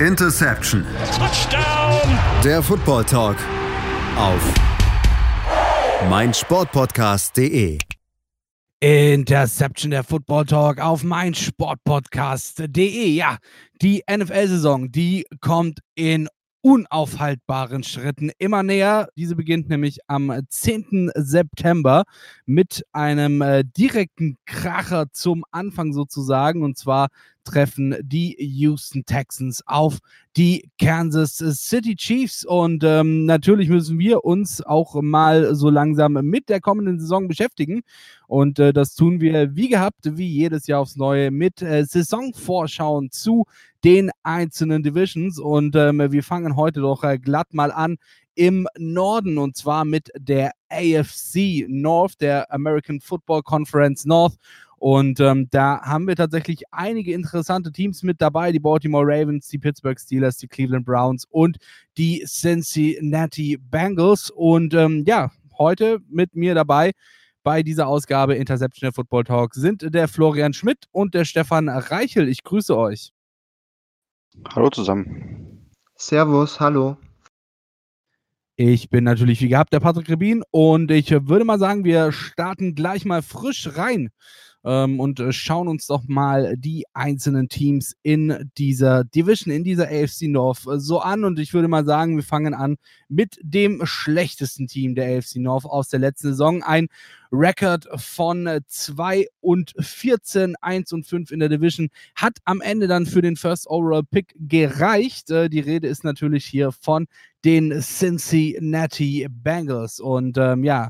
Interception. Touchdown. Der Football Talk auf meinsportpodcast.de. Interception der Football Talk auf meinsportpodcast.de. Ja, die NFL-Saison, die kommt in unaufhaltbaren Schritten immer näher. Diese beginnt nämlich am 10. September mit einem äh, direkten Kracher zum Anfang sozusagen. Und zwar treffen die Houston Texans auf die Kansas City Chiefs. Und ähm, natürlich müssen wir uns auch mal so langsam mit der kommenden Saison beschäftigen. Und äh, das tun wir wie gehabt, wie jedes Jahr aufs Neue, mit äh, Saisonvorschauen zu den einzelnen Divisions. Und ähm, wir fangen heute doch äh, glatt mal an im Norden und zwar mit der AFC North, der American Football Conference North. Und ähm, da haben wir tatsächlich einige interessante Teams mit dabei: die Baltimore Ravens, die Pittsburgh Steelers, die Cleveland Browns und die Cincinnati Bengals. Und ähm, ja, heute mit mir dabei bei dieser Ausgabe Interception Football Talk sind der Florian Schmidt und der Stefan Reichel. Ich grüße euch. Hallo zusammen. Servus, hallo. Ich bin natürlich wie gehabt der Patrick Rebin und ich würde mal sagen, wir starten gleich mal frisch rein ähm, und äh, schauen uns doch mal die einzelnen Teams in dieser Division, in dieser AFC North äh, so an. Und ich würde mal sagen, wir fangen an mit dem schlechtesten Team der AFC North aus der letzten Saison. Ein Rekord von 2 äh, und 14, 1 und 5 in der Division hat am Ende dann für den First Overall Pick gereicht. Die Rede ist natürlich hier von den Cincinnati Bengals. Und ähm, ja,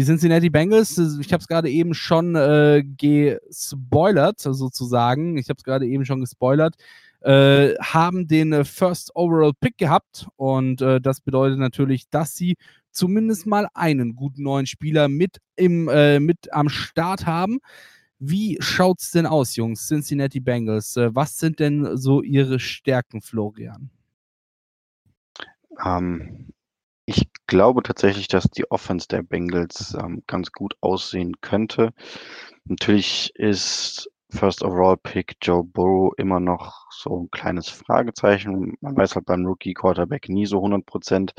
die Cincinnati Bengals, ich habe es gerade eben schon äh, gespoilert, sozusagen. Ich habe es gerade eben schon gespoilert. Äh, haben den First Overall Pick gehabt und äh, das bedeutet natürlich, dass sie zumindest mal einen guten neuen Spieler mit, im, äh, mit am Start haben. Wie schaut es denn aus, Jungs? Cincinnati Bengals. Äh, was sind denn so ihre Stärken, Florian? Ähm, ich glaube tatsächlich, dass die Offense der Bengals ähm, ganz gut aussehen könnte. Natürlich ist First Overall Pick Joe Burrow immer noch so ein kleines Fragezeichen. Man weiß halt beim Rookie Quarterback nie so 100 Prozent,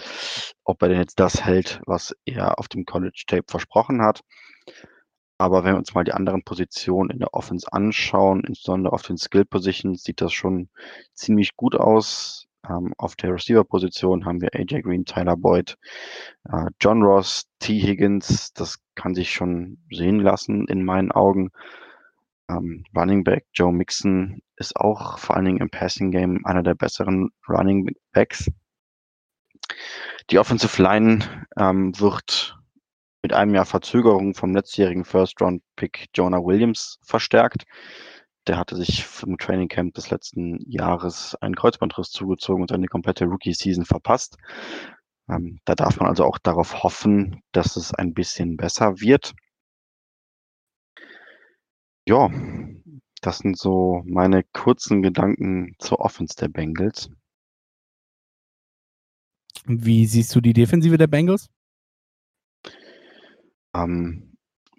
ob er denn jetzt das hält, was er auf dem College Tape versprochen hat. Aber wenn wir uns mal die anderen Positionen in der Offense anschauen, insbesondere auf den Skill Positions, sieht das schon ziemlich gut aus. Ähm, auf der Receiver-Position haben wir AJ Green, Tyler Boyd, äh, John Ross, T. Higgins. Das kann sich schon sehen lassen in meinen Augen. Ähm, Running Back Joe Mixon ist auch vor allen Dingen im Passing Game einer der besseren Running Backs. Die Offensive Line ähm, wird mit einem Jahr Verzögerung vom letztjährigen First-Round-Pick Jonah Williams verstärkt. Der hatte sich im Training Camp des letzten Jahres einen Kreuzbandriss zugezogen und seine komplette Rookie-Season verpasst. Ähm, da darf man also auch darauf hoffen, dass es ein bisschen besser wird. Ja, das sind so meine kurzen Gedanken zur Offense der Bengals. Wie siehst du die Defensive der Bengals? Ähm,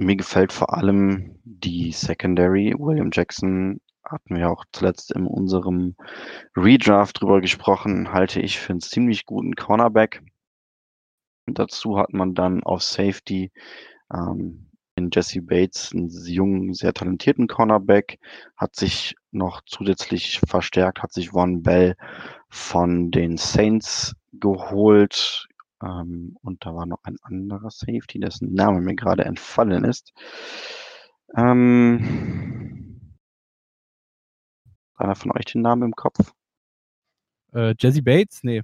mir gefällt vor allem die Secondary. William Jackson hatten wir auch zuletzt in unserem Redraft drüber gesprochen, halte ich für einen ziemlich guten Cornerback. dazu hat man dann auf Safety ähm, in Jesse Bates, einen jungen, sehr talentierten Cornerback, hat sich noch zusätzlich verstärkt, hat sich Von Bell von den Saints geholt, ähm, und da war noch ein anderer Safety, dessen Name mir gerade entfallen ist. Ähm, einer von euch den Namen im Kopf? Äh, Jesse Bates? Nee.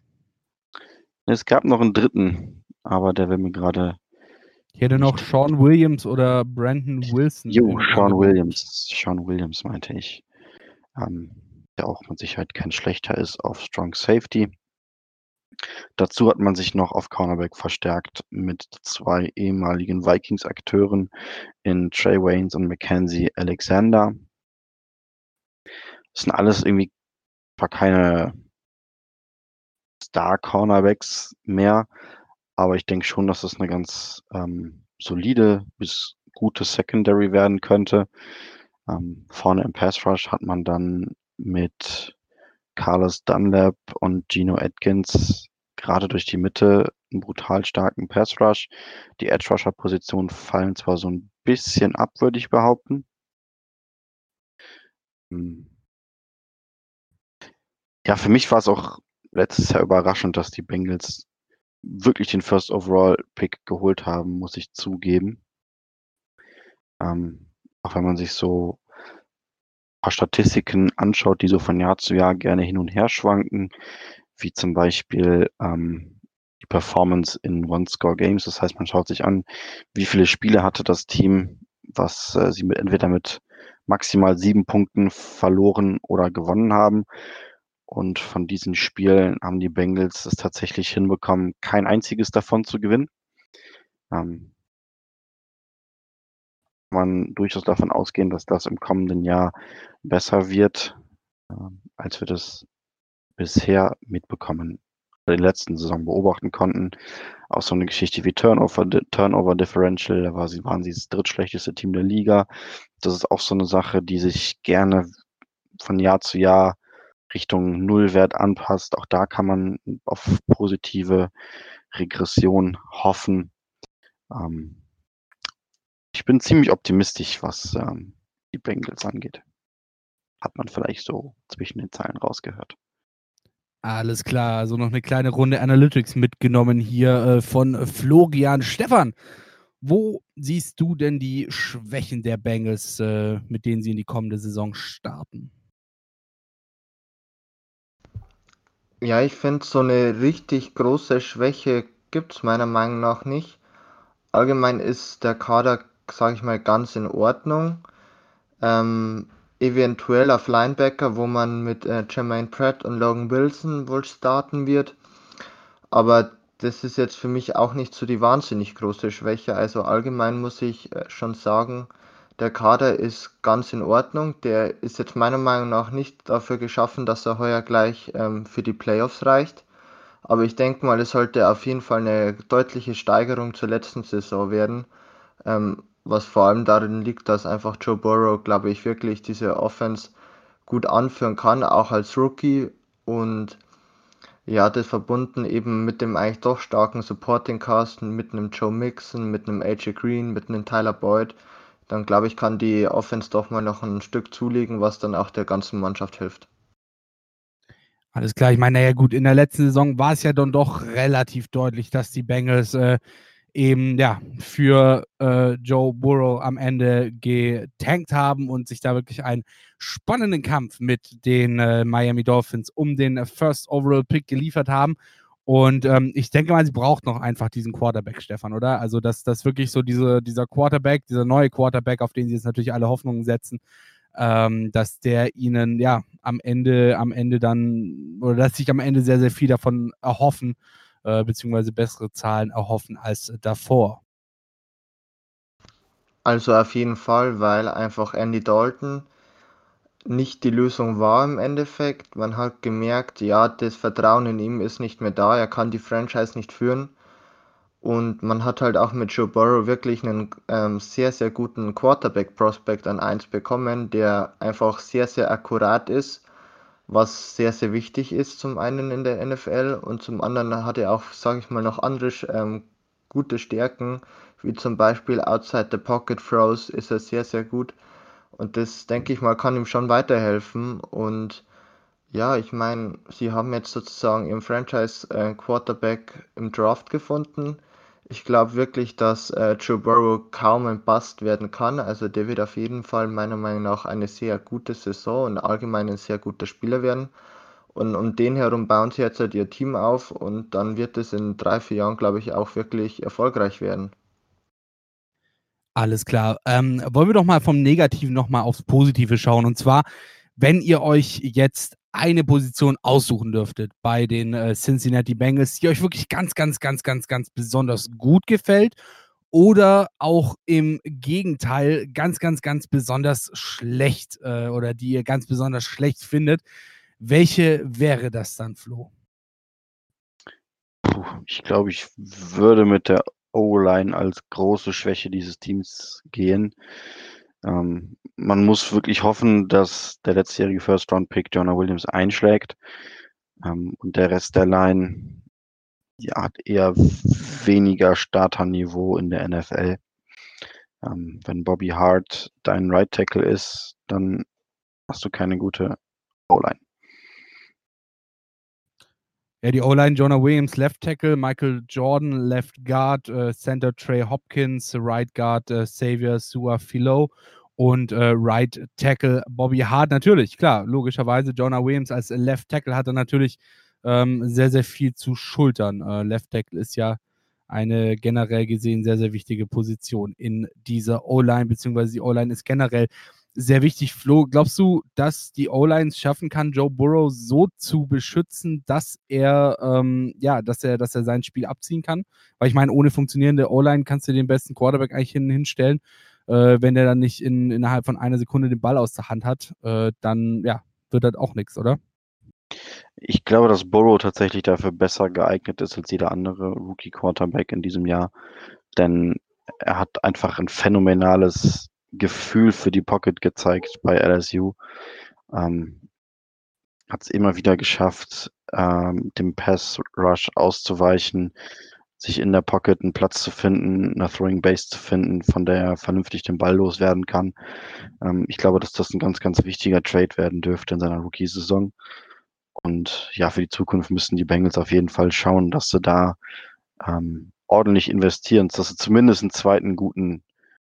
Es gab noch einen dritten, aber der will mir gerade. Ich hätte noch Sean Williams oder Brandon Wilson. Jo, Sean Williams. Sean Williams meinte ich. Ähm, der auch mit Sicherheit kein schlechter ist auf Strong Safety. Dazu hat man sich noch auf Cornerback verstärkt mit zwei ehemaligen Vikings-Akteuren in Trey Waynes und Mackenzie Alexander. Das sind alles irgendwie zwar keine Star-Cornerbacks mehr, aber ich denke schon, dass das eine ganz ähm, solide bis gute Secondary werden könnte. Ähm, vorne im Pass Rush hat man dann mit Carlos Dunlap und Gino Atkins gerade durch die Mitte einen brutal starken Pass Rush. Die Edge Rusher Positionen fallen zwar so ein bisschen ab, würde ich behaupten. Hm. Ja, für mich war es auch letztes Jahr überraschend, dass die Bengals wirklich den First Overall Pick geholt haben, muss ich zugeben. Ähm, auch wenn man sich so paar Statistiken anschaut, die so von Jahr zu Jahr gerne hin und her schwanken, wie zum Beispiel ähm, die Performance in One-Score-Games. Das heißt, man schaut sich an, wie viele Spiele hatte das Team, was äh, sie mit, entweder mit maximal sieben Punkten verloren oder gewonnen haben. Und von diesen Spielen haben die Bengals es tatsächlich hinbekommen, kein einziges davon zu gewinnen. Ähm, man durchaus davon ausgehen, dass das im kommenden Jahr besser wird, äh, als wir das bisher mitbekommen oder in der letzten Saison beobachten konnten. Auch so eine Geschichte wie Turnover, Turnover Differential, da war sie, waren sie das drittschlechteste Team der Liga. Das ist auch so eine Sache, die sich gerne von Jahr zu Jahr Richtung Nullwert anpasst. Auch da kann man auf positive Regression hoffen. Ähm, ich bin ziemlich optimistisch, was ähm, die Bengals angeht. Hat man vielleicht so zwischen den Zeilen rausgehört. Alles klar, also noch eine kleine Runde Analytics mitgenommen hier äh, von Florian Stefan. Wo siehst du denn die Schwächen der Bengals, äh, mit denen sie in die kommende Saison starten? Ja, ich finde, so eine richtig große Schwäche gibt es meiner Meinung nach nicht. Allgemein ist der Kader, sage ich mal, ganz in Ordnung. Ähm, eventuell auf Linebacker, wo man mit äh, Jermaine Pratt und Logan Wilson wohl starten wird. Aber das ist jetzt für mich auch nicht so die wahnsinnig große Schwäche. Also allgemein muss ich äh, schon sagen, der Kader ist ganz in Ordnung. Der ist jetzt meiner Meinung nach nicht dafür geschaffen, dass er heuer gleich ähm, für die Playoffs reicht. Aber ich denke mal, es sollte auf jeden Fall eine deutliche Steigerung zur letzten Saison werden. Ähm, was vor allem darin liegt, dass einfach Joe Burrow, glaube ich, wirklich diese Offense gut anführen kann, auch als Rookie. Und ja, das verbunden eben mit dem eigentlich doch starken Supporting Cast, mit einem Joe Mixon, mit einem AJ Green, mit einem Tyler Boyd dann glaube ich, kann die Offense doch mal noch ein Stück zulegen, was dann auch der ganzen Mannschaft hilft. Alles klar, ich meine, naja gut, in der letzten Saison war es ja dann doch relativ deutlich, dass die Bengals äh, eben ja für äh, Joe Burrow am Ende getankt haben und sich da wirklich einen spannenden Kampf mit den äh, Miami Dolphins um den First Overall Pick geliefert haben. Und ähm, ich denke mal, sie braucht noch einfach diesen Quarterback, Stefan, oder? Also, dass das wirklich so diese, dieser Quarterback, dieser neue Quarterback, auf den sie jetzt natürlich alle Hoffnungen setzen, ähm, dass der ihnen ja am Ende, am Ende dann, oder dass sich am Ende sehr, sehr viel davon erhoffen, äh, beziehungsweise bessere Zahlen erhoffen als davor. Also auf jeden Fall, weil einfach Andy Dalton nicht die Lösung war im Endeffekt. Man hat gemerkt, ja, das Vertrauen in ihm ist nicht mehr da, er kann die Franchise nicht führen. Und man hat halt auch mit Joe Burrow wirklich einen ähm, sehr, sehr guten Quarterback-Prospect an 1 bekommen, der einfach sehr, sehr akkurat ist, was sehr, sehr wichtig ist, zum einen in der NFL und zum anderen hat er auch, sage ich mal, noch andere ähm, gute Stärken, wie zum Beispiel Outside the Pocket Throws ist er sehr, sehr gut. Und das, denke ich mal, kann ihm schon weiterhelfen. Und ja, ich meine, sie haben jetzt sozusagen ihren Franchise-Quarterback äh, im Draft gefunden. Ich glaube wirklich, dass äh, Joe Burrow kaum ein Bust werden kann. Also der wird auf jeden Fall meiner Meinung nach eine sehr gute Saison und allgemein ein sehr guter Spieler werden. Und um den herum bauen sie jetzt halt ihr Team auf und dann wird es in drei, vier Jahren, glaube ich, auch wirklich erfolgreich werden. Alles klar. Ähm, wollen wir doch mal vom Negativen nochmal aufs Positive schauen. Und zwar, wenn ihr euch jetzt eine Position aussuchen dürftet bei den äh, Cincinnati Bengals, die euch wirklich ganz, ganz, ganz, ganz, ganz besonders gut gefällt oder auch im Gegenteil ganz, ganz, ganz besonders schlecht äh, oder die ihr ganz besonders schlecht findet, welche wäre das dann, Flo? Puh, ich glaube, ich würde mit der O-Line als große Schwäche dieses Teams gehen. Ähm, man muss wirklich hoffen, dass der letztjährige First-Round-Pick Jonah Williams einschlägt. Ähm, und der Rest der Line ja, hat eher weniger Starterniveau in der NFL. Ähm, wenn Bobby Hart dein Right Tackle ist, dann hast du keine gute O-Line. Ja, die O-Line Jonah Williams, Left Tackle, Michael Jordan, Left Guard, äh, Center Trey Hopkins, Right Guard äh, Xavier Sua Philo und äh, Right Tackle Bobby Hart. Natürlich, klar, logischerweise Jonah Williams als Left Tackle hat er natürlich ähm, sehr, sehr viel zu schultern. Äh, Left Tackle ist ja eine generell gesehen sehr, sehr wichtige Position in dieser O-Line, beziehungsweise die O-Line ist generell sehr wichtig. Flo, glaubst du, dass die O-Line es schaffen kann, Joe Burrow so zu beschützen, dass er, ähm, ja, dass er, dass er sein Spiel abziehen kann? Weil ich meine, ohne funktionierende O-Line kannst du den besten Quarterback eigentlich hin, hinstellen. Äh, wenn der dann nicht in, innerhalb von einer Sekunde den Ball aus der Hand hat, äh, dann ja, wird das auch nichts, oder? Ich glaube, dass Burrow tatsächlich dafür besser geeignet ist als jeder andere Rookie-Quarterback in diesem Jahr. Denn er hat einfach ein phänomenales Gefühl für die Pocket gezeigt bei LSU. Ähm, hat es immer wieder geschafft, ähm, dem Pass-Rush auszuweichen, sich in der Pocket einen Platz zu finden, eine Throwing Base zu finden, von der er vernünftig den Ball loswerden kann. Ähm, ich glaube, dass das ein ganz, ganz wichtiger Trade werden dürfte in seiner Rookie-Saison. Und ja, für die Zukunft müssen die Bengals auf jeden Fall schauen, dass sie da ähm, ordentlich investieren, dass sie zumindest einen zweiten guten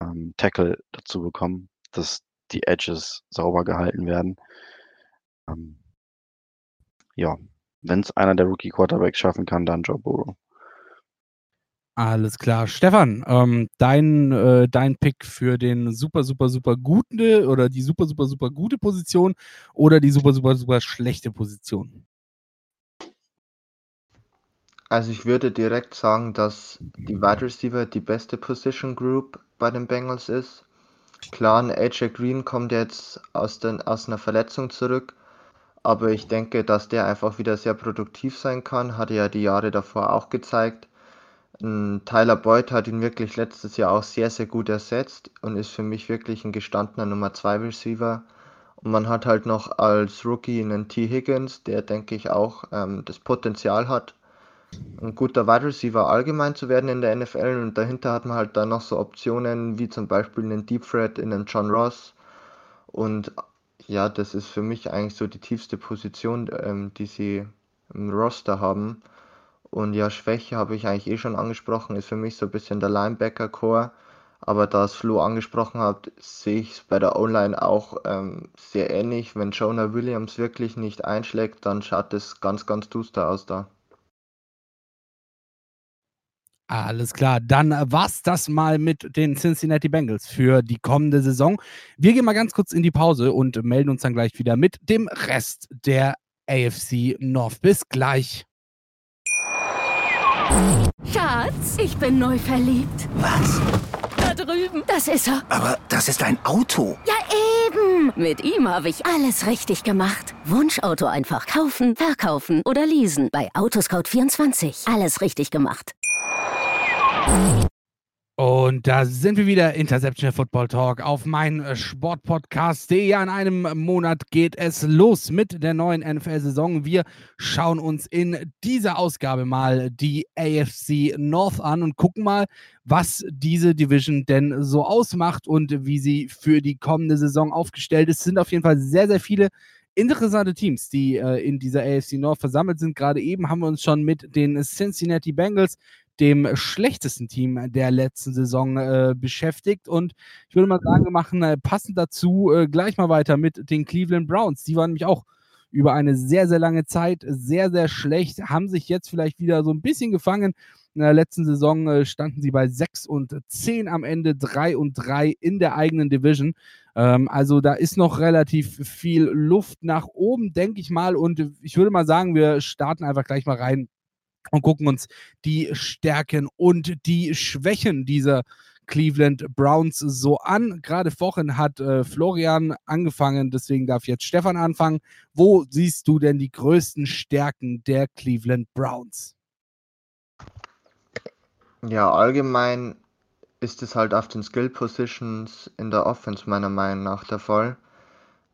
ähm, Tackle dazu bekommen, dass die Edges sauber gehalten werden. Ähm, ja, wenn es einer der Rookie Quarterbacks schaffen kann, dann Joe Burrow. Alles klar. Stefan, ähm, dein, äh, dein Pick für den super, super, super gute oder die super, super, super gute Position oder die super, super, super schlechte Position? Also ich würde direkt sagen, dass die Wide Receiver die beste Position Group bei den Bengals ist. Klar, ein AJ Green kommt jetzt aus, den, aus einer Verletzung zurück, aber ich denke, dass der einfach wieder sehr produktiv sein kann. Hatte ja die Jahre davor auch gezeigt. Ein Tyler Boyd hat ihn wirklich letztes Jahr auch sehr, sehr gut ersetzt und ist für mich wirklich ein gestandener Nummer 2 Receiver. Und man hat halt noch als Rookie einen T. Higgins, der denke ich auch ähm, das Potenzial hat, ein guter Wide Receiver allgemein zu werden in der NFL und dahinter hat man halt dann noch so Optionen wie zum Beispiel einen Deep Threat in einem John Ross und ja, das ist für mich eigentlich so die tiefste Position, ähm, die sie im Roster haben. Und ja, Schwäche habe ich eigentlich eh schon angesprochen, ist für mich so ein bisschen der Linebacker-Core. Aber da es Flo angesprochen hat, sehe ich es bei der O-Line auch ähm, sehr ähnlich. Wenn Jonah Williams wirklich nicht einschlägt, dann schaut es ganz, ganz duster aus da. Alles klar, dann war's das mal mit den Cincinnati Bengals für die kommende Saison. Wir gehen mal ganz kurz in die Pause und melden uns dann gleich wieder mit dem Rest der AFC North. Bis gleich. Schatz, ich bin neu verliebt. Was? Da drüben. Das ist er. Aber das ist ein Auto. Ja, eben. Mit ihm habe ich alles richtig gemacht. Wunschauto einfach kaufen, verkaufen oder leasen. Bei Autoscout24. Alles richtig gemacht. Und da sind wir wieder, Interception Football Talk auf mein Sportpodcast.de. Ja, in einem Monat geht es los mit der neuen NFL-Saison. Wir schauen uns in dieser Ausgabe mal die AFC North an und gucken mal, was diese Division denn so ausmacht und wie sie für die kommende Saison aufgestellt ist. Es sind auf jeden Fall sehr, sehr viele interessante Teams, die äh, in dieser AFC North versammelt sind. Gerade eben haben wir uns schon mit den Cincinnati Bengals dem schlechtesten Team der letzten Saison äh, beschäftigt. Und ich würde mal sagen, wir machen äh, passend dazu äh, gleich mal weiter mit den Cleveland Browns. Die waren nämlich auch über eine sehr, sehr lange Zeit sehr, sehr schlecht, haben sich jetzt vielleicht wieder so ein bisschen gefangen. In der letzten Saison äh, standen sie bei 6 und 10 am Ende, 3 und 3 in der eigenen Division. Ähm, also da ist noch relativ viel Luft nach oben, denke ich mal. Und ich würde mal sagen, wir starten einfach gleich mal rein und gucken uns die Stärken und die Schwächen dieser Cleveland Browns so an. Gerade vorhin hat äh, Florian angefangen, deswegen darf jetzt Stefan anfangen. Wo siehst du denn die größten Stärken der Cleveland Browns? Ja, allgemein ist es halt auf den Skill Positions in der Offense meiner Meinung nach der Fall.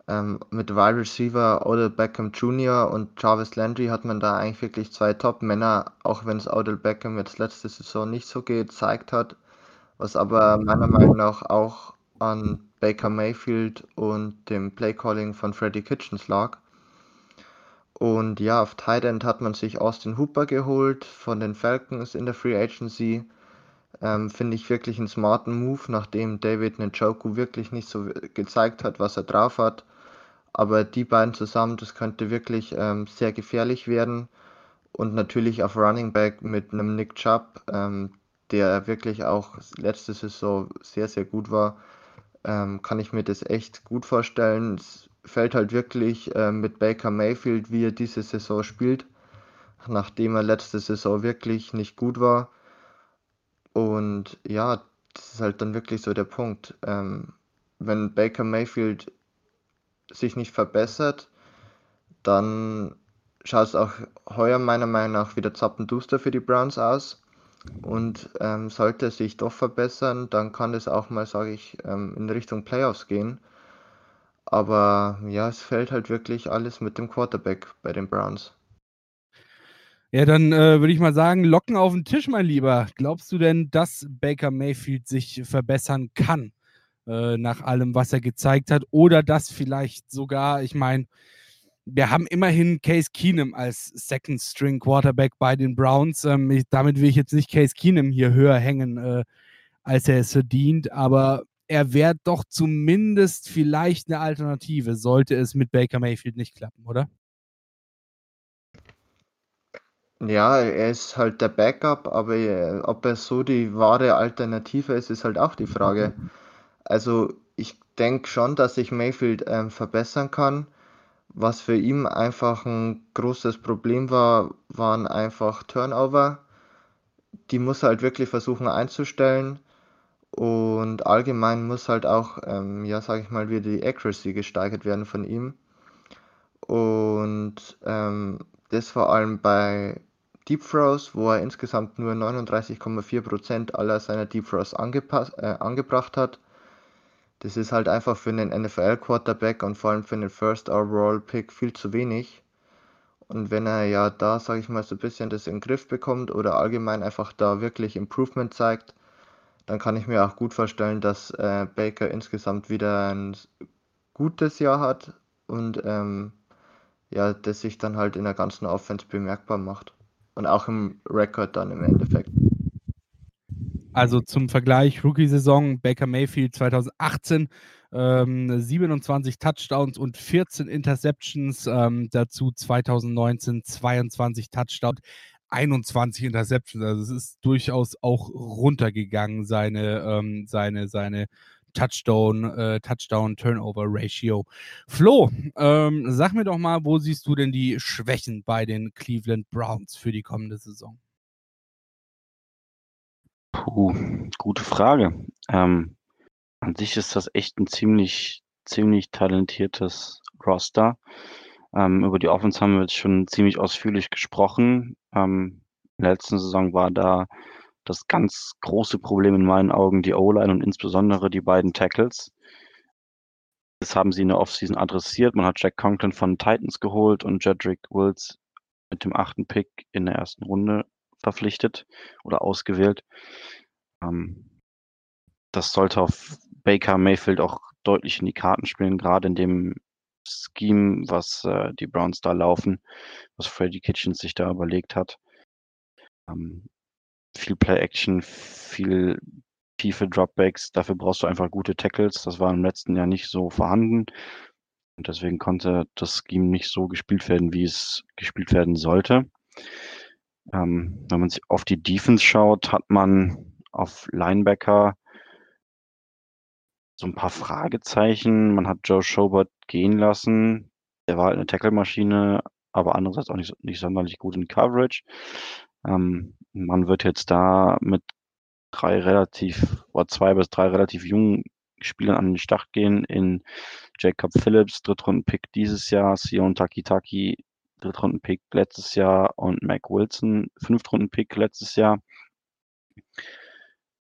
Ähm, mit Wide Receiver Odell Beckham Jr. und Jarvis Landry hat man da eigentlich wirklich zwei Top-Männer, auch wenn es Odell Beckham jetzt letzte Saison nicht so gezeigt hat, was aber meiner Meinung nach auch an Baker Mayfield und dem Playcalling von Freddie Kitchens lag. Und ja, auf Tight End hat man sich Austin Hooper geholt von den Falcons in der Free Agency. Ähm, Finde ich wirklich einen smarten Move, nachdem David Njoku wirklich nicht so gezeigt hat, was er drauf hat. Aber die beiden zusammen, das könnte wirklich ähm, sehr gefährlich werden. Und natürlich auf Running Back mit einem Nick Chubb, ähm, der wirklich auch letzte Saison sehr, sehr gut war, ähm, kann ich mir das echt gut vorstellen. Es fällt halt wirklich äh, mit Baker Mayfield, wie er diese Saison spielt, nachdem er letzte Saison wirklich nicht gut war. Und ja, das ist halt dann wirklich so der Punkt. Ähm, wenn Baker Mayfield sich nicht verbessert, dann schaut es auch heuer meiner Meinung nach wieder zappenduster für die Browns aus. Und ähm, sollte es sich doch verbessern, dann kann es auch mal, sage ich, ähm, in Richtung Playoffs gehen. Aber ja, es fällt halt wirklich alles mit dem Quarterback bei den Browns. Ja, dann äh, würde ich mal sagen, Locken auf den Tisch, mein Lieber. Glaubst du denn, dass Baker Mayfield sich verbessern kann? Äh, nach allem, was er gezeigt hat. Oder dass vielleicht sogar, ich meine, wir haben immerhin Case Keenum als Second String Quarterback bei den Browns. Ähm, ich, damit will ich jetzt nicht Case Keenum hier höher hängen, äh, als er es verdient, aber er wäre doch zumindest vielleicht eine Alternative, sollte es mit Baker Mayfield nicht klappen, oder? Ja, er ist halt der Backup, aber äh, ob er so die wahre Alternative ist, ist halt auch die Frage. Also ich denke schon, dass sich Mayfield ähm, verbessern kann. Was für ihn einfach ein großes Problem war, waren einfach Turnover. Die muss er halt wirklich versuchen einzustellen. Und allgemein muss halt auch, ähm, ja, sag ich mal, wieder die Accuracy gesteigert werden von ihm. Und ähm, das vor allem bei Deep Throws, wo er insgesamt nur 39,4% aller seiner Deep Throws äh, angebracht hat. Das ist halt einfach für einen NFL-Quarterback und vor allem für einen First Overall Pick viel zu wenig. Und wenn er ja da, sage ich mal, so ein bisschen das in den Griff bekommt oder allgemein einfach da wirklich Improvement zeigt, dann kann ich mir auch gut vorstellen, dass äh, Baker insgesamt wieder ein gutes Jahr hat und ähm, ja, das sich dann halt in der ganzen Offense bemerkbar macht. Und auch im Rekord dann im Endeffekt. Also zum Vergleich, Rookie-Saison, Baker Mayfield 2018, ähm, 27 Touchdowns und 14 Interceptions, ähm, dazu 2019 22 Touchdowns, 21 Interceptions. Also es ist durchaus auch runtergegangen, seine, ähm, seine, seine Touchdown, äh, Touchdown-Turnover-Ratio. Flo, ähm, sag mir doch mal, wo siehst du denn die Schwächen bei den Cleveland Browns für die kommende Saison? Puh, gute Frage. Ähm, an sich ist das echt ein ziemlich, ziemlich talentiertes Roster. Ähm, über die Offense haben wir jetzt schon ziemlich ausführlich gesprochen. Ähm, in der letzten Saison war da das ganz große Problem in meinen Augen die O-Line und insbesondere die beiden Tackles. Das haben sie in der Offseason adressiert. Man hat Jack Conklin von Titans geholt und Jedrick Wills mit dem achten Pick in der ersten Runde verpflichtet oder ausgewählt. Ähm, das sollte auf Baker Mayfield auch deutlich in die Karten spielen, gerade in dem Scheme, was äh, die Browns da laufen, was Freddie Kitchens sich da überlegt hat. Ähm, viel Play-Action, viel tiefe Dropbacks. Dafür brauchst du einfach gute Tackles. Das war im letzten Jahr nicht so vorhanden. Und deswegen konnte das Scheme nicht so gespielt werden, wie es gespielt werden sollte. Ähm, wenn man sich auf die Defense schaut, hat man auf Linebacker so ein paar Fragezeichen. Man hat Joe Schobert gehen lassen. Der war halt eine Tackle-Maschine, aber andererseits auch nicht, nicht sonderlich gut in Coverage. Ähm, man wird jetzt da mit drei relativ, oder zwei bis drei relativ jungen Spielern an den Start gehen in Jacob Phillips, Drittrunden-Pick dieses Jahr, Sion Takitaki, Drittrunden-Pick letztes Jahr und Mac Wilson, Fünftrunden-Pick letztes Jahr.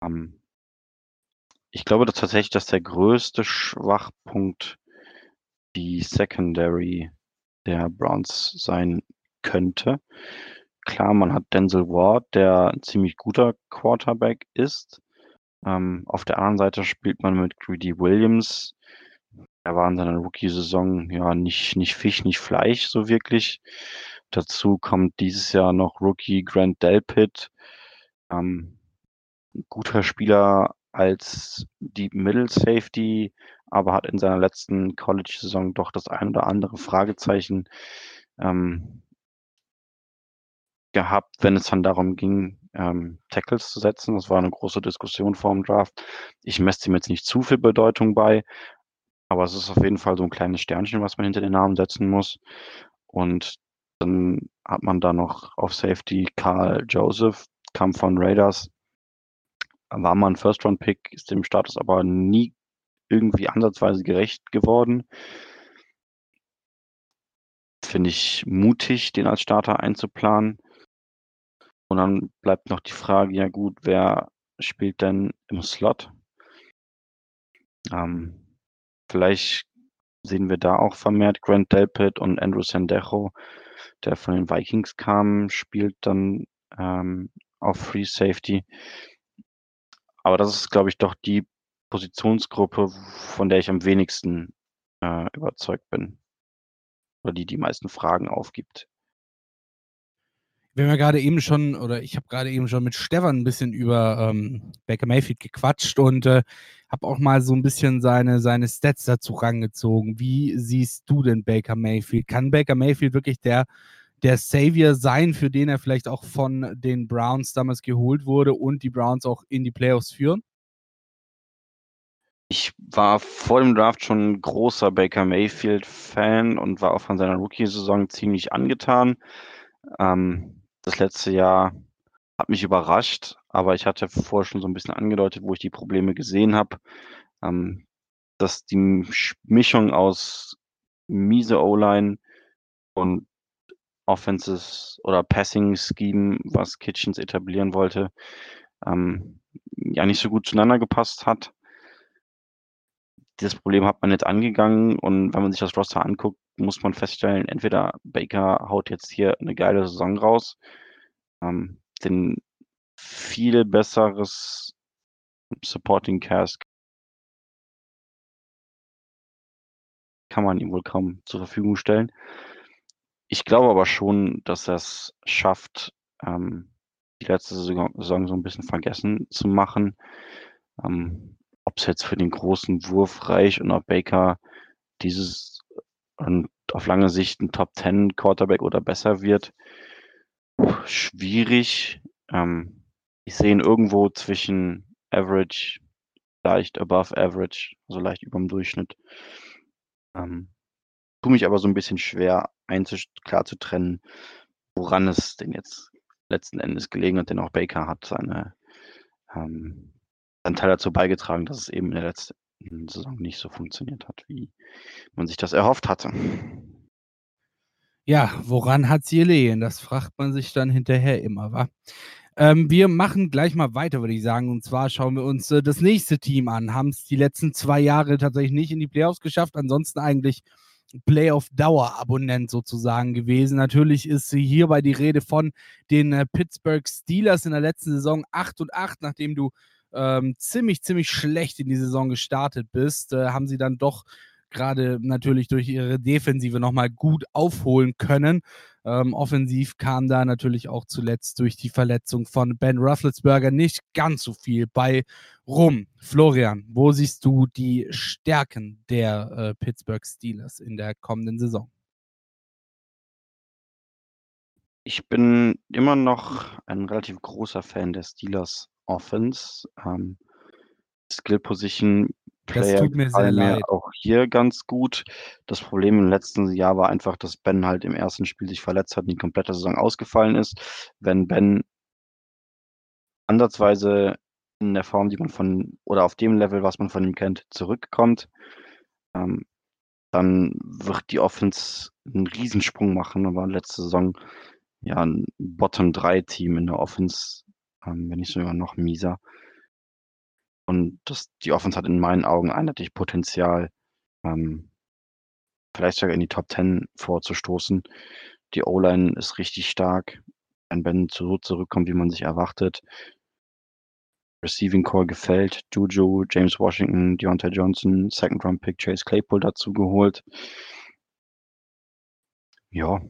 Ähm, Ich glaube dass tatsächlich, dass der größte Schwachpunkt die Secondary der Browns sein könnte. Klar, man hat Denzel Ward, der 'n ziemlich guter Quarterback ist. Ähm, auf der anderen Seite spielt man mit Greedy Williams. Er war in seiner Rookie-Saison, ja, nicht nicht Fisch, nicht Fleisch so wirklich. Dazu kommt dieses Jahr noch Rookie Grant Delpit. Ähm, guter Spieler als Deep Middle Safety, aber hat in seiner letzten College-Saison doch das ein oder andere Fragezeichen, ähm gehabt, wenn es dann darum ging, ähm, Tackles zu setzen. Das war 'ne große Diskussion vorm Draft. Ich messe dem jetzt nicht zu viel Bedeutung bei, aber es ist auf jeden Fall so 'n kleines Sternchen, was man hinter den Namen setzen muss. Und dann hat man da noch auf Safety Karl Joseph, kam von Raiders. War mal 'n First-Round-Pick, ist dem Status aber nie irgendwie ansatzweise gerecht geworden. Finde ich mutig, den als Starter einzuplanen. Und dann bleibt noch die Frage, ja gut, wer spielt denn im Slot? Ähm, vielleicht sehen wir da auch vermehrt Grant Delpit und Andrew Sendejo, der von den Vikings kam, spielt dann, ähm, auf Free Safety. Aber das ist, glaube ich, doch die Positionsgruppe, von der ich am wenigsten, äh, überzeugt bin. Oder die die meisten Fragen aufgibt. Wir haben ja grade eben schon oder ich habe grade eben schon mit Stefan 'n bisschen über, ähm, Baker Mayfield gequatscht und, äh, habe auch mal so 'n bisschen seine seine Stats dazu rangezogen. Wie siehst du denn Baker Mayfield? Kann Baker Mayfield wirklich der der Savior sein, für den er vielleicht auch von den Browns damals geholt wurde und die Browns auch in die Playoffs führen? Ich war vor dem Draft schon großer Baker Mayfield-Fan und war auch von seiner Rookie-Saison ziemlich angetan. Ähm, das letzte Jahr hat mich überrascht, aber ich hatte vorher schon so 'n bisschen angedeutet, wo ich die Probleme gesehen habe, ähm, dass die Mischung aus miese O-Line und Offenses oder Passing Scheme, was Kitchens etablieren wollte, ähm, ja nicht so gut zueinander gepasst hat. Das Problem hat man jetzt angegangen und wenn man sich das Roster anguckt, muss man feststellen, entweder Baker haut jetzt hier 'ne geile Saison raus, ähm, denn viel besseres Supporting Cast kann man ihm wohl kaum zur Verfügung stellen. Ich glaube aber schon, dass er's schafft, ähm, die letzte Saison so 'n bisschen vergessen zu machen. Ähm, ob's jetzt für den großen Wurf reicht und ob Baker dieses und auf lange Sicht 'n Top-Ten-Quarterback oder besser wird, schwierig. Ähm, ich sehe ihn irgendwo zwischen Average, leicht above Average, so leicht überm Durchschnitt. Ähm, tue mich aber so 'n bisschen schwer klar zu trennen, woran es denn jetzt letzten Endes gelegen hat, denn auch Baker hat seine ähm, seinen Teil dazu beigetragen, dass es eben in der letzten Saison nicht so funktioniert hat, wie man sich das erhofft hatte. Ja, woran hat's gelegen? Das fragt man sich dann hinterher immer, wa? Ähm, wir machen gleich mal weiter, würde ich sagen. Und zwar schauen wir uns, äh, das nächste Team an. Haben's die letzten 2 Jahre tatsächlich nicht in die Playoffs geschafft, ansonsten eigentlich Playoff-Dauerabonnent sozusagen gewesen. Natürlich ist hierbei die Rede von den, äh, Pittsburgh Steelers in der letzten Saison 8 und 8, nachdem du, ähm, ziemlich, ziemlich schlecht in die Saison gestartet bist, äh, haben sie dann doch grade natürlich durch ihre Defensive noch mal gut aufholen können. Ähm, offensiv kam da natürlich auch zuletzt durch die Verletzung von Ben Roethlisberger nicht ganz so viel bei rum. Florian, wo siehst du die Stärken der, äh, Pittsburgh Steelers in der kommenden Saison? Ich bin immer noch ein relativ großer Fan der Steelers Offense. Ähm, Skill Position Das Player tut mir sehr mir leid. auch hier ganz gut. Das Problem im letzten Jahr war einfach, dass Ben halt im 1. Spiel sich verletzt hat und die komplette Saison ausgefallen ist. Wenn Ben ansatzweise in der Form, die man von oder auf dem Level, was man von ihm kennt, zurückkommt, ähm, dann wird die Offense 'n Riesensprung machen war letzte Saison ja 'n Bottom-3 Team in der Offense, ähm, wenn nicht sogar noch mieser. Und das, die Offense hat in meinen Augen eindeutig Potenzial, ähm, vielleicht sogar in die Top 10 vorzustoßen. Die O-Line ist richtig stark. Wenn Ben so zurückkommt, wie man sich erwartet. Receiving Core gefällt. Juju, James Washington, Deontay Johnson, Second Round Pick Chase Claypool dazu geholt. Ja.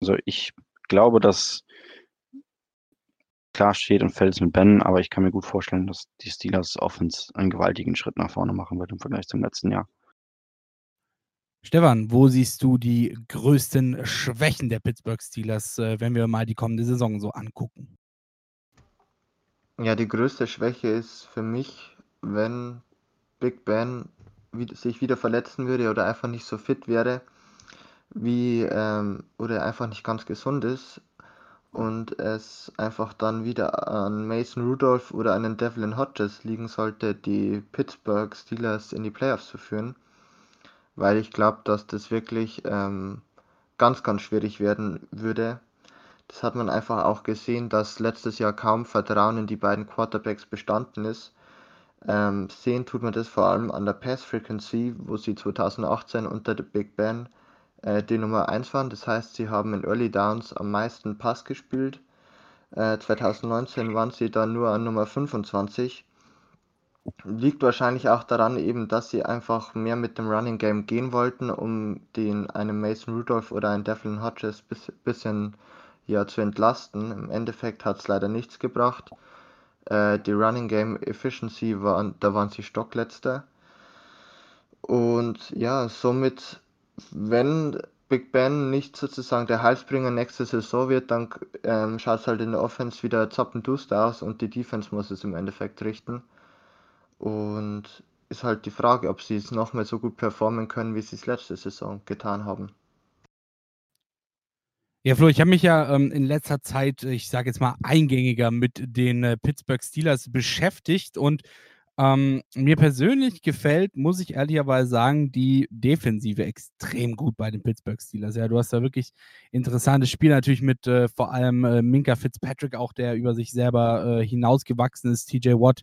Also ich glaube, dass klar steht und fällt es mit Ben, aber ich kann mir gut vorstellen, dass die Steelers Offense einen gewaltigen Schritt nach vorne machen wird im Vergleich zum letzten Jahr. Stefan, wo siehst du die größten Schwächen der Pittsburgh Steelers, äh, wenn wir mal die kommende Saison so angucken? Ja, die größte Schwäche ist für mich, wenn Big Ben sich wieder verletzen würde oder einfach nicht so fit wäre, wie ähm, oder einfach nicht ganz gesund ist und es einfach dann wieder an Mason Rudolph oder an den Devlin Hodges liegen sollte, die Pittsburgh Steelers in die Playoffs zu führen weil ich glaube, dass das wirklich ähm, ganz, ganz schwierig werden würde. Das hat man einfach auch gesehen, dass letztes Jahr kaum Vertrauen in die beiden Quarterbacks bestanden ist. Ähm, sehen tut man das vor allem an der Pass Frequency, wo sie 2018 unter der Big Ben die Nummer 1 waren. Das heißt, sie haben in Early Downs am meisten Pass gespielt. Äh, 2019 waren sie dann nur an Nummer 25 Liegt wahrscheinlich auch daran eben, dass sie einfach mehr mit dem Running Game gehen wollten, um den einen Mason Rudolph oder einen Devlin Hodges bis, bisschen ja, zu entlasten. Im Endeffekt hat es leider nichts gebracht. Äh, die Running Game Efficiency waren, da waren sie Stockletzter. Und ja, somit, wenn Big Ben nicht sozusagen der Heilsbringer nächste Saison wird, dann ähm, schaut es halt in der Offense wieder zappenduster aus und die Defense muss es im Endeffekt richten. Und ist halt die Frage, ob sie es nochmal so gut performen können, wie sie es letzte Saison getan haben. Ja, Flo, ich habe mich ja ähm, in letzter Zeit, ich sage jetzt mal, eingängiger mit den äh, Pittsburgh Steelers beschäftigt und ähm, mir persönlich gefällt, muss ich ehrlicherweise sagen, die Defensive extrem gut bei den Pittsburgh Steelers. Ja, du hast da wirklich interessantes Spiel, natürlich mit äh, vor allem äh, Minka Fitzpatrick, auch der über sich selber äh, hinausgewachsen ist, TJ Watt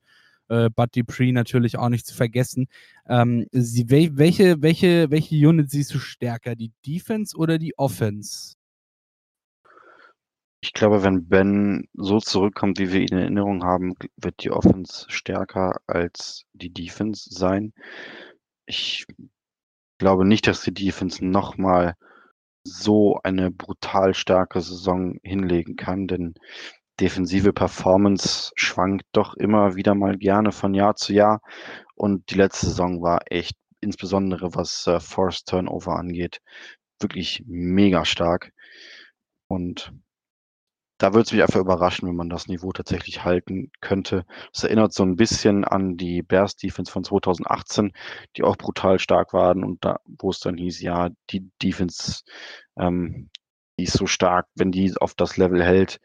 äh, Bud Dupree natürlich auch nicht zu vergessen. Ähm, sie, welche, welche, welche Unit siehst du stärker, die Defense oder die Offense? Ich glaube, wenn Ben so zurückkommt, wie wir ihn in Erinnerung haben, wird die Offense stärker als die Defense sein. Ich glaube nicht, dass die Defense nochmal so eine brutal starke Saison hinlegen kann, denn defensive Performance schwankt doch immer wieder mal gerne von Jahr zu Jahr. Und die letzte Saison war echt, insbesondere was äh, Forced Turnover angeht, wirklich mega stark. Und da würde es mich einfach überraschen, wenn man das Niveau tatsächlich halten könnte. Das erinnert so ein bisschen an die Bears Defense von 2018, die auch brutal stark waren und da, wo es dann hieß, ja, die Defense, ähm, die ist so stark, wenn die auf das Level hält,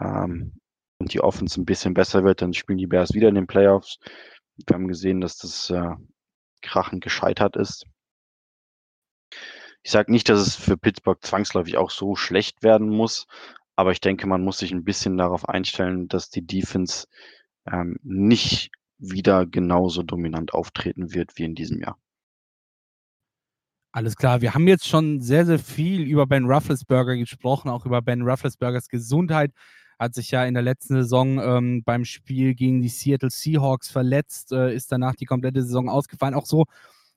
ähm, und die Offense ein bisschen besser wird, dann spielen die Bears wieder in den Playoffs. Wir haben gesehen, dass das äh, krachend gescheitert ist. Ich sage nicht, dass es für Pittsburgh zwangsläufig auch so schlecht werden muss, aber ich denke, man muss sich ein bisschen darauf einstellen, dass die Defense ähm, nicht wieder genauso dominant auftreten wird wie in diesem Jahr. Alles klar, wir haben jetzt schon sehr, sehr viel über Ben Rufflesberger gesprochen, auch über Ben Rufflesbergers Gesundheit hat sich ja in der letzten Saison ähm, beim Spiel gegen die Seattle Seahawks verletzt, äh, ist danach die komplette Saison ausgefallen. Auch so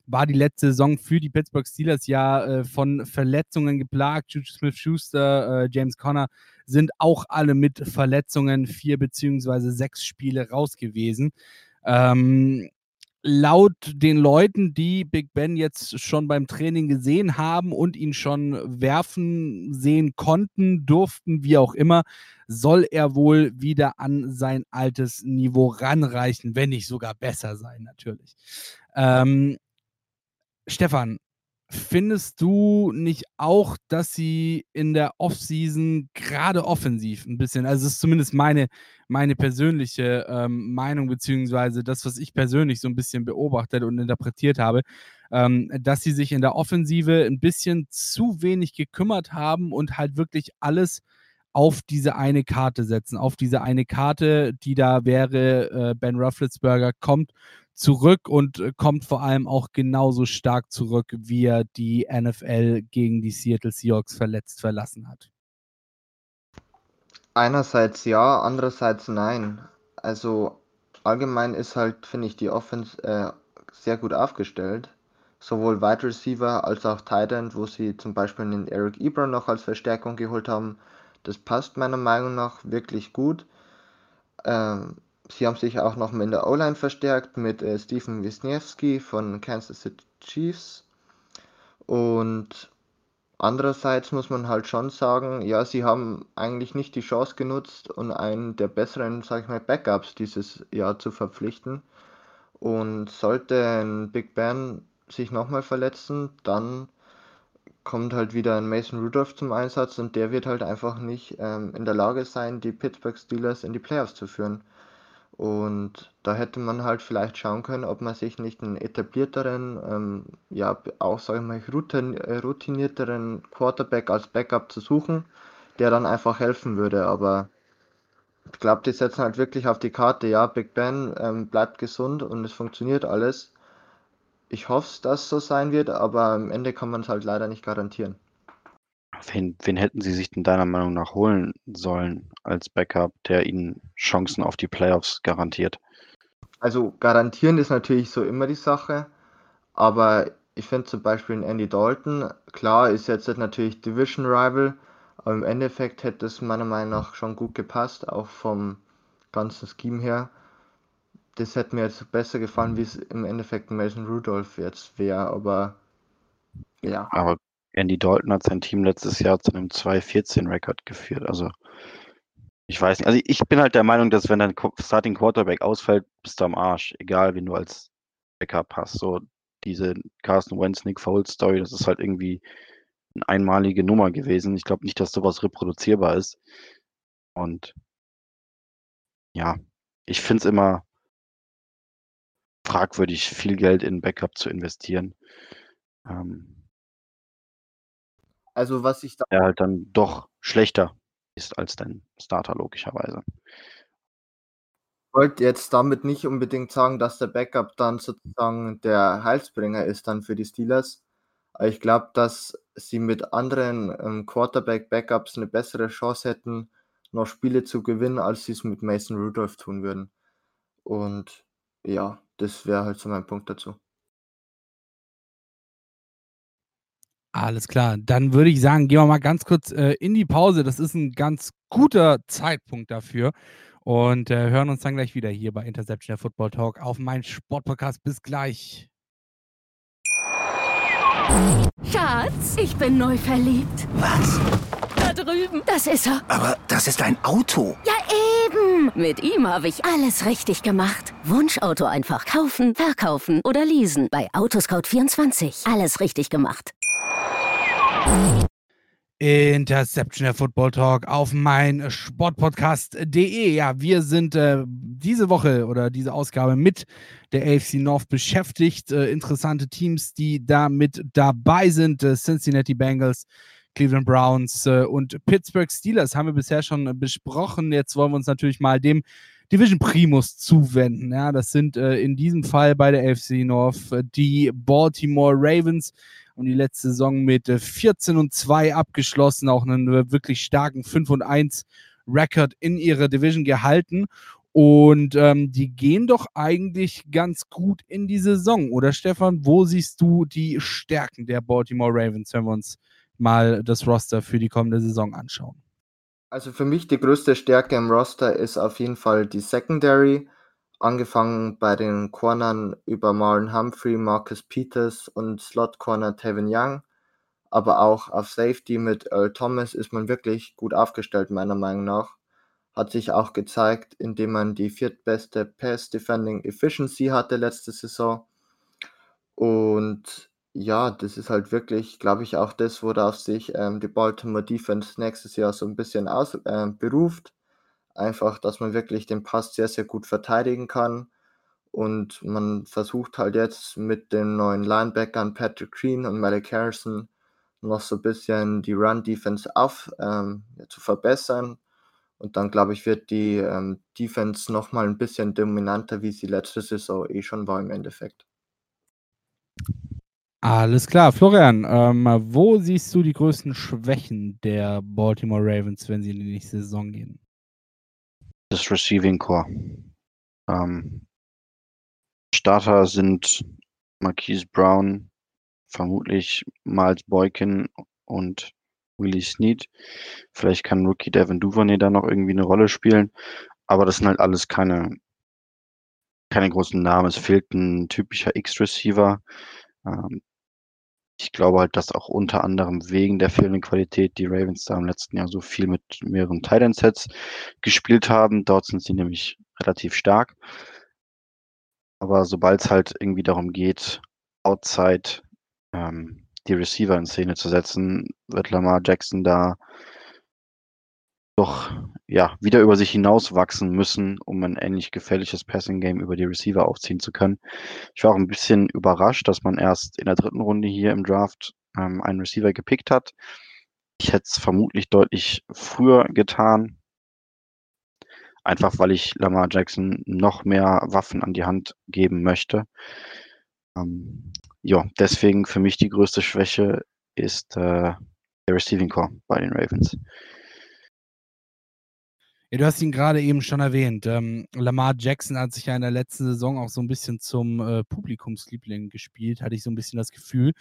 war die letzte Saison für die Pittsburgh Steelers ja äh, von Verletzungen geplagt. Juju Smith-Schuster, äh, James Conner sind auch alle mit Verletzungen vier beziehungsweise sechs Spiele raus gewesen. Ähm, laut den Leuten, die Big Ben jetzt schon beim Training gesehen haben und ihn schon werfen sehen konnten, durften, wie auch immer, soll er wohl wieder an sein altes Niveau ranreichen, wenn nicht sogar besser sein, natürlich. Ähm, Stefan, Findest du nicht auch, dass sie in der Offseason gerade offensiv ein bisschen, also das ist zumindest meine, meine persönliche ähm, Meinung, beziehungsweise das, was ich persönlich so ein bisschen beobachtet und interpretiert habe, ähm, dass sie sich in der Offensive ein bisschen zu wenig gekümmert haben und halt wirklich alles auf diese eine Karte setzen, auf diese eine Karte, die da wäre, äh, Ben Roethlisberger kommt zurück und äh, kommt vor allem auch genauso stark zurück, wie er die NFL gegen die Seattle Seahawks verletzt verlassen hat. Einerseits ja, andererseits nein. Also allgemein ist halt, finde ich, die Offense äh, sehr gut aufgestellt. Sowohl Wide Receiver als auch Tight End, wo sie zum Beispiel den Eric Ebron noch als Verstärkung geholt haben. Das passt meiner Meinung nach wirklich gut. Ähm, sie haben sich auch noch in der O-Line verstärkt mit äh, Stephen Wisniewski von Kansas City Chiefs. Und andererseits muss man halt schon sagen, ja, sie haben eigentlich nicht die Chance genutzt, um einen der besseren, sag ich mal, Backups dieses Jahr zu verpflichten. Und sollte ein Big Ben sich nochmal verletzen, dann kommt halt wieder ein Mason Rudolph zum Einsatz und der wird halt einfach nicht ähm, in der Lage sein, die Pittsburgh Steelers in die Playoffs zu führen. Und da hätte man halt vielleicht schauen können, ob man sich nicht einen etablierteren, ähm, ja, auch sage ich mal, äh, routinierteren Quarterback als Backup zu suchen, der dann einfach helfen würde. Aber ich glaube, die setzen halt wirklich auf die Karte, ja, Big Ben ähm, bleibt gesund und es funktioniert alles. Ich hoffe, dass so sein wird, aber am Ende kann man es halt leider nicht garantieren. Wen, wen hätten sie sich denn deiner Meinung nach holen sollen als Backup, der ihnen Chancen auf die Playoffs garantiert? Also garantieren ist natürlich so immer die Sache, aber ich finde zum Beispiel Andy Dalton, klar ist jetzt natürlich Division Rival, aber im Endeffekt hätte es meiner Meinung nach schon gut gepasst, auch vom ganzen Scheme her das hätte mir jetzt besser gefallen, wie es im Endeffekt Mason Rudolph jetzt wäre, aber ja. Aber Andy Dalton hat sein Team letztes Jahr zu einem 2-14-Rekord geführt. Also ich weiß nicht. Also ich bin halt der Meinung, dass wenn dein Starting Quarterback ausfällt, bist du am Arsch. Egal, wen du als Backup hast. So diese Carsten Wentz, Nick Foles Story, das ist halt irgendwie eine einmalige Nummer gewesen. Ich glaube nicht, dass sowas reproduzierbar ist. Und ja, ich finde es immer, fragwürdig, viel Geld in Backup zu investieren. Ähm, also was ich da der halt dann doch schlechter ist als dein Starter, logischerweise. Ich wollte jetzt damit nicht unbedingt sagen, dass der Backup dann sozusagen der Heilsbringer ist dann für die Steelers. Aber ich glaube, dass sie mit anderen ähm, Quarterback-Backups eine bessere Chance hätten, noch Spiele zu gewinnen, als sie es mit Mason Rudolph tun würden. Und ja, das wäre halt so mein Punkt dazu. Alles klar. Dann würde ich sagen, gehen wir mal ganz kurz äh, in die Pause. Das ist ein ganz guter Zeitpunkt dafür. Und äh, hören uns dann gleich wieder hier bei Interception der Football Talk auf mein Sportpodcast. Bis gleich. Schatz, ich bin neu verliebt. Was? Da drüben. Das ist er. Aber das ist ein Auto. Ja, eben. Mit ihm habe ich alles richtig gemacht. Wunschauto einfach kaufen, verkaufen oder leasen. Bei Autoscout24. Alles richtig gemacht. Interception der Football Talk auf mein Sportpodcast.de. Ja, wir sind äh, diese Woche oder diese Ausgabe mit der AFC North beschäftigt. Äh, interessante Teams, die da mit dabei sind. Äh, Cincinnati Bengals, Cleveland Browns äh, und Pittsburgh Steelers haben wir bisher schon besprochen. Jetzt wollen wir uns natürlich mal dem Division Primus zuwenden. Ja, das sind äh, in diesem Fall bei der AFC North äh, die Baltimore Ravens und die letzte Saison mit 14 äh, und 2 abgeschlossen, auch einen äh, wirklich starken 5 und 1 Record in ihrer Division gehalten. Und ähm, die gehen doch eigentlich ganz gut in die Saison, oder Stefan? Wo siehst du die Stärken der Baltimore Ravens, wenn wir uns mal das Roster für die kommende Saison anschauen? Also für mich die größte Stärke im Roster ist auf jeden Fall die Secondary angefangen bei den Cornern über Marlon Humphrey, Marcus Peters und Slot Corner Tevin Young, aber auch auf Safety mit Earl Thomas ist man wirklich gut aufgestellt, meiner Meinung nach. Hat sich auch gezeigt, indem man die viertbeste Pass Defending Efficiency hatte letzte Saison. Und ja, das ist halt wirklich, glaube ich, auch das, worauf sich ähm, die Baltimore Defense nächstes Jahr so ein bisschen aus, äh, beruft Einfach, dass man wirklich den Pass sehr, sehr gut verteidigen kann. Und man versucht halt jetzt mit den neuen Linebackern Patrick Green und Malik Harrison noch so ein bisschen die Run-Defense auf ähm, zu verbessern. Und dann, glaube ich, wird die ähm, Defense noch mal ein bisschen dominanter, wie sie letzte Saison eh schon war im Endeffekt. Alles klar. Florian, ähm, wo siehst du die größten Schwächen der Baltimore Ravens, wenn sie in die nächste Saison gehen? Das Receiving Core. Ähm, Starter sind Marquise Brown, vermutlich Miles Boykin und Willie Snead. Vielleicht kann Rookie Devin Duvernay da noch irgendwie eine Rolle spielen. Aber das sind halt alles keine, keine großen Namen. Es fehlt ein typischer X-Receiver. Ähm, ich glaube halt, dass auch unter anderem wegen der fehlenden Qualität die Ravens da im letzten Jahr so viel mit mehreren Tight-End-Sets gespielt haben. Dort sind sie nämlich relativ stark. Aber sobald es halt irgendwie darum geht, outside ähm, die Receiver in Szene zu setzen, wird Lamar Jackson da doch ja wieder über sich hinauswachsen müssen, um ein ähnlich gefährliches Passing Game über die Receiver aufziehen zu können. Ich war auch ein bisschen überrascht, dass man erst in der dritten Runde hier im Draft ähm, einen Receiver gepickt hat. Ich hätte es vermutlich deutlich früher getan, einfach weil ich Lamar Jackson noch mehr Waffen an die Hand geben möchte. Ähm, ja, deswegen für mich die größte Schwäche ist äh, der Receiving Core bei den Ravens. Ja, du hast ihn gerade eben schon erwähnt. Ähm, Lamar Jackson hat sich ja in der letzten Saison auch so ein bisschen zum äh, Publikumsliebling gespielt, hatte ich so ein bisschen das Gefühl.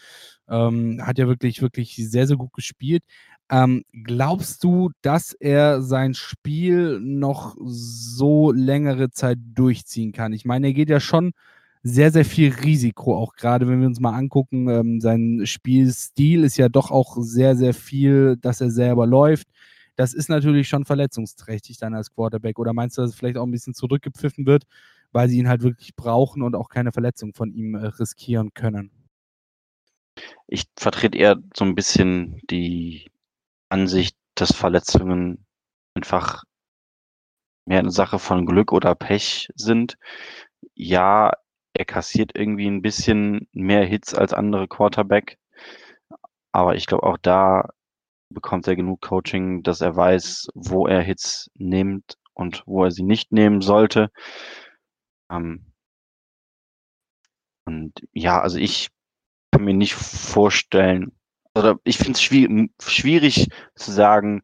Ähm, hat ja wirklich, wirklich sehr, sehr gut gespielt. Ähm, glaubst du, dass er sein Spiel noch so längere Zeit durchziehen kann? Ich meine, er geht ja schon sehr, sehr viel Risiko, auch gerade wenn wir uns mal angucken, ähm, sein Spielstil ist ja doch auch sehr, sehr viel, dass er selber läuft. Das ist natürlich schon verletzungsträchtig dann als Quarterback. Oder meinst du, dass es vielleicht auch ein bisschen zurückgepfiffen wird, weil sie ihn halt wirklich brauchen und auch keine Verletzung von ihm äh, riskieren können? Ich vertrete eher so ein bisschen die Ansicht, dass Verletzungen einfach mehr eine Sache von Glück oder Pech sind. Ja, er kassiert irgendwie ein bisschen mehr Hits als andere Quarterback. Aber ich glaube, auch da bekommt er genug Coaching, dass er weiß, wo er Hits nimmt und wo er sie nicht nehmen sollte. Ähm und ja, also ich kann mir nicht vorstellen, oder ich finde es schwierig, schwierig zu sagen,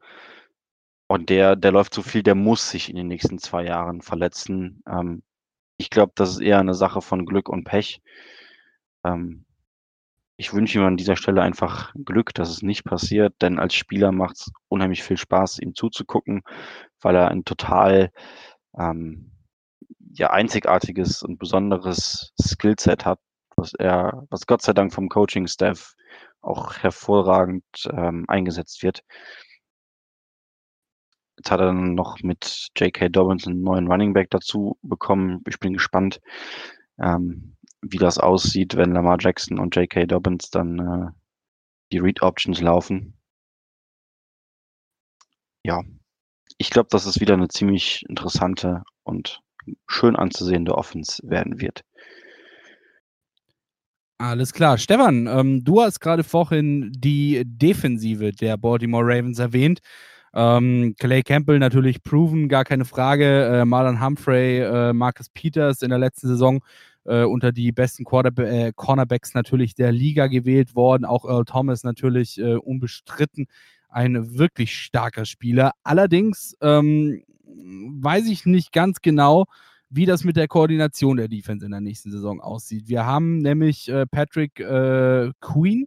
und der, der läuft so viel, der muss sich in den nächsten zwei Jahren verletzen. Ähm, ich glaube, das ist eher eine Sache von Glück und Pech. Ähm, ich wünsche ihm an dieser Stelle einfach Glück, dass es nicht passiert, denn als Spieler macht es unheimlich viel Spaß, ihm zuzugucken, weil er ein total ähm, ja, einzigartiges und besonderes Skillset hat, was er, was Gott sei Dank vom Coaching-Staff auch hervorragend ähm, eingesetzt wird. Jetzt hat er dann noch mit J.K. Dobbins einen neuen Running Back dazu bekommen. Ich bin gespannt, ähm, wie das aussieht, wenn Lamar Jackson und J.K. Dobbins dann äh, die Read Options laufen. Ja, ich glaube, dass es wieder eine ziemlich interessante und schön anzusehende Offense werden wird. Alles klar. Stefan, ähm, du hast gerade vorhin die Defensive der Baltimore Ravens erwähnt. Ähm, Clay Campbell natürlich proven, gar keine Frage. Äh, Marlon Humphrey, äh, Marcus Peters in der letzten Saison äh, unter die besten äh, Cornerbacks natürlich der Liga gewählt worden. Auch Earl Thomas natürlich äh, unbestritten ein wirklich starker Spieler. Allerdings ähm, weiß ich nicht ganz genau, wie das mit der Koordination der Defense in der nächsten Saison aussieht. Wir haben nämlich äh, Patrick Queen,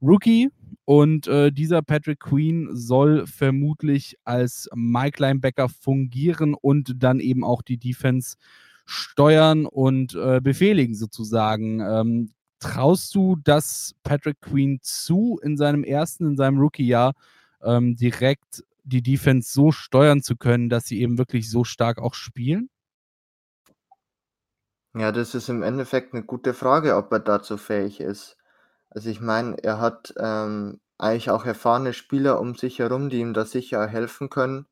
Rookie, und äh, dieser Patrick Queen soll vermutlich als Mike Linebacker fungieren und dann eben auch die Defense steuern und äh, befehligen sozusagen. Ähm, traust du das Patrick Queen zu, in seinem ersten, in seinem Rookie-Jahr ähm, direkt die Defense so steuern zu können, dass sie eben wirklich so stark auch spielen? Ja, das ist im Endeffekt eine gute Frage, ob er dazu fähig ist. Also ich meine, er hat ähm, eigentlich auch erfahrene Spieler um sich herum, die ihm da sicher helfen können.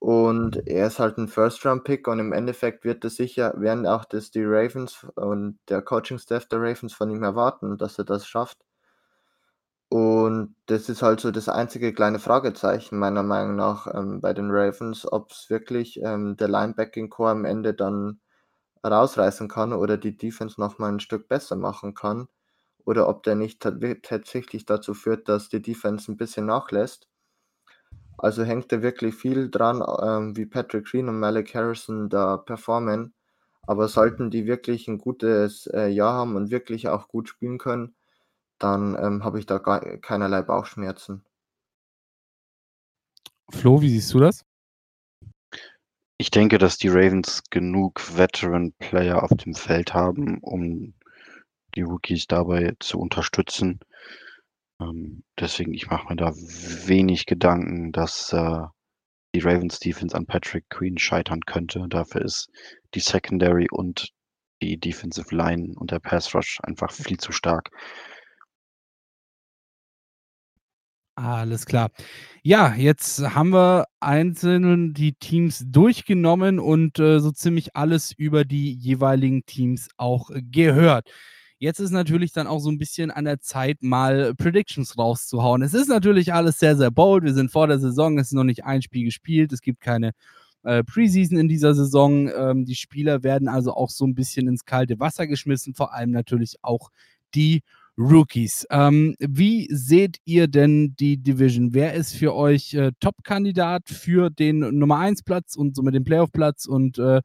Und er ist halt ein First-Round-Pick und im Endeffekt wird es sicher, werden auch das die Ravens und der Coaching-Staff der Ravens von ihm erwarten, dass er das schafft. Und das ist halt so das einzige kleine Fragezeichen meiner Meinung nach ähm, bei den Ravens, ob es wirklich ähm, der Linebacking-Core am Ende dann rausreißen kann oder die Defense nochmal ein Stück besser machen kann oder ob der nicht tatsächlich dazu führt, dass die Defense ein bisschen nachlässt. Also hängt da wirklich viel dran, ähm, wie Patrick Green und Malik Harrison da performen. Aber sollten die wirklich ein gutes äh, Jahr haben und wirklich auch gut spielen können, dann ähm, habe ich da gar keinerlei Bauchschmerzen. Flo, wie siehst du das? Ich denke, dass die Ravens genug Veteran-Player auf dem Feld haben, um die Rookies dabei zu unterstützen. Ähm, deswegen, ich mache mir da wenig Gedanken, dass äh, die Ravens Defense an Patrick Queen scheitern könnte. Dafür ist die Secondary und die Defensive Line und der Pass Rush einfach viel zu stark. Alles klar. Ja, jetzt haben wir einzeln die Teams durchgenommen und äh, so ziemlich alles über die jeweiligen Teams auch gehört. Jetzt ist natürlich dann auch so ein bisschen an der Zeit, mal Predictions rauszuhauen. Es ist natürlich alles sehr, sehr bold. Wir sind vor der Saison, es ist noch nicht ein Spiel gespielt, es gibt keine äh, Preseason in dieser Saison. Ähm, die Spieler werden also auch so ein bisschen ins kalte Wasser geschmissen, vor allem natürlich auch die Rookies. Ähm, wie seht ihr denn die Division? Wer ist für euch äh, Top-Kandidat für den Nummer 1-Platz und somit den Playoff-Platz? Und äh,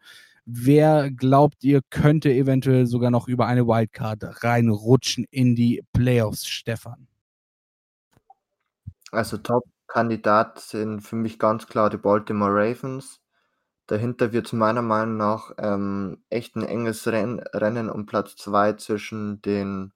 wer glaubt ihr, könnte eventuell sogar noch über eine Wildcard reinrutschen in die Playoffs, Stefan? Also Top-Kandidat sind für mich ganz klar die Baltimore Ravens. Dahinter wird es meiner Meinung nach ähm, echt ein enges Renn Rennen um Platz 2 zwischen den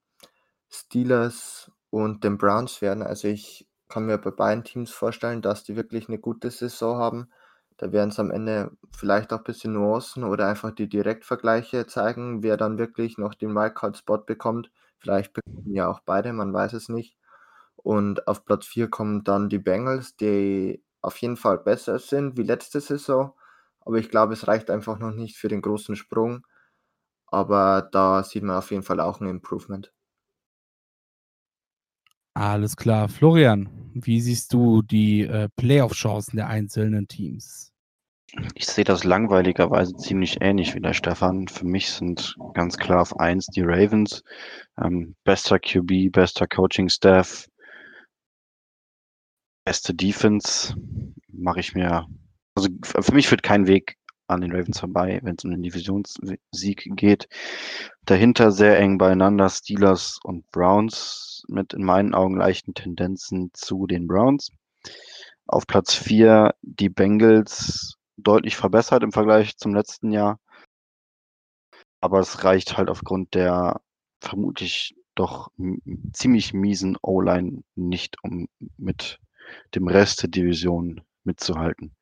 Steelers und den Browns werden. Also, ich kann mir bei beiden Teams vorstellen, dass die wirklich eine gute Saison haben. Da werden es am Ende vielleicht auch ein bisschen Nuancen oder einfach die Direktvergleiche zeigen, wer dann wirklich noch den Wildcard-Spot bekommt. Vielleicht bekommen ja auch beide, man weiß es nicht. Und auf Platz 4 kommen dann die Bengals, die auf jeden Fall besser sind wie letzte Saison. Aber ich glaube, es reicht einfach noch nicht für den großen Sprung. Aber da sieht man auf jeden Fall auch ein Improvement. Alles klar. Florian, wie siehst du die äh, Playoff-Chancen der einzelnen Teams? Ich sehe das langweiligerweise ziemlich ähnlich wie der Stefan. Für mich sind ganz klar auf eins die Ravens. Ähm, bester QB, bester Coaching-Staff, beste Defense. Mache ich mir. Also für mich führt kein Weg an den Ravens vorbei, wenn es um den Divisionssieg geht. Dahinter sehr eng beieinander Steelers und Browns mit in meinen Augen leichten Tendenzen zu den Browns. Auf Platz 4 die Bengals deutlich verbessert im Vergleich zum letzten Jahr. Aber es reicht halt aufgrund der vermutlich doch ziemlich miesen O-Line nicht, um mit dem Rest der Division mitzuhalten.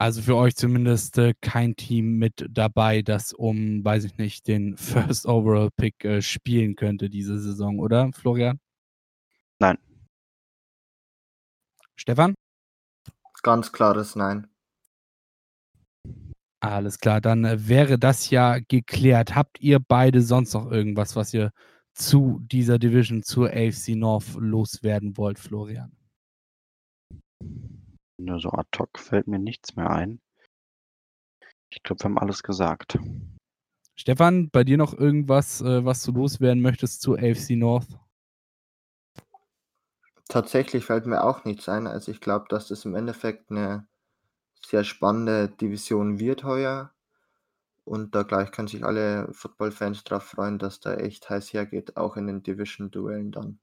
Also für euch zumindest äh, kein Team mit dabei, das um, weiß ich nicht, den First Overall Pick äh, spielen könnte diese Saison, oder, Florian? Nein. Stefan? Ganz klares Nein. Alles klar, dann äh, wäre das ja geklärt. Habt ihr beide sonst noch irgendwas, was ihr zu dieser Division, zur AFC North loswerden wollt, Florian? Ne, so ad hoc fällt mir nichts mehr ein. Ich glaube, wir haben alles gesagt. Stefan, bei dir noch irgendwas, äh, was du loswerden möchtest zu AFC North? Tatsächlich fällt mir auch nichts ein. Also ich glaube, dass das im Endeffekt eine sehr spannende Division wird heuer. Und da gleich können sich alle Football-Fans darauf freuen, dass da echt heiß hergeht, auch in den Division-Duellen dann.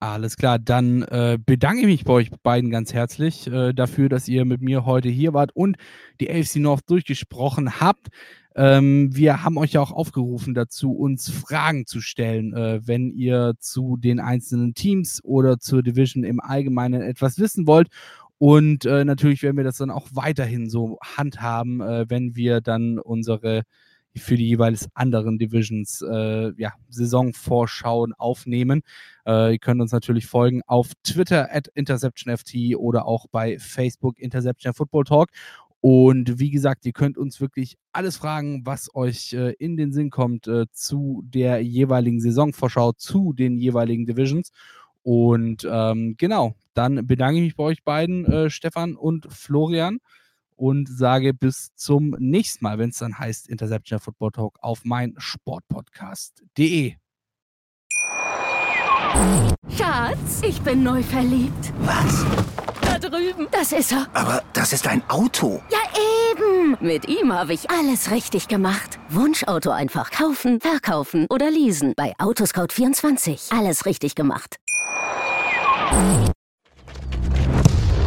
Alles klar, dann äh, bedanke ich mich bei euch beiden ganz herzlich äh, dafür, dass ihr mit mir heute hier wart und die AFC North durchgesprochen habt. Ähm, wir haben euch ja auch aufgerufen dazu, uns Fragen zu stellen, äh, wenn ihr zu den einzelnen Teams oder zur Division im Allgemeinen etwas wissen wollt. Und äh, natürlich werden wir das dann auch weiterhin so handhaben, äh, wenn wir dann unsere für die jeweils anderen Divisions äh, ja, Saisonvorschauen aufnehmen. Äh, ihr könnt uns natürlich folgen auf Twitter at InterceptionFT oder auch bei Facebook Interception Football Talk. Und wie gesagt, ihr könnt uns wirklich alles fragen, was euch äh, in den Sinn kommt äh, zu der jeweiligen Saisonvorschau, zu den jeweiligen Divisions. Und ähm, genau, dann bedanke ich mich bei euch beiden, äh, Stefan und Florian, und sage bis zum nächsten Mal, wenn es dann heißt Interception Football Talk auf mein Sportpodcast.de. Schatz, ich bin neu verliebt. Was? Da drüben. Das ist er. Aber das ist ein Auto. Ja, eben. Mit ihm habe ich alles richtig gemacht. Wunschauto einfach kaufen, verkaufen oder leasen. Bei Autoscout24. Alles richtig gemacht.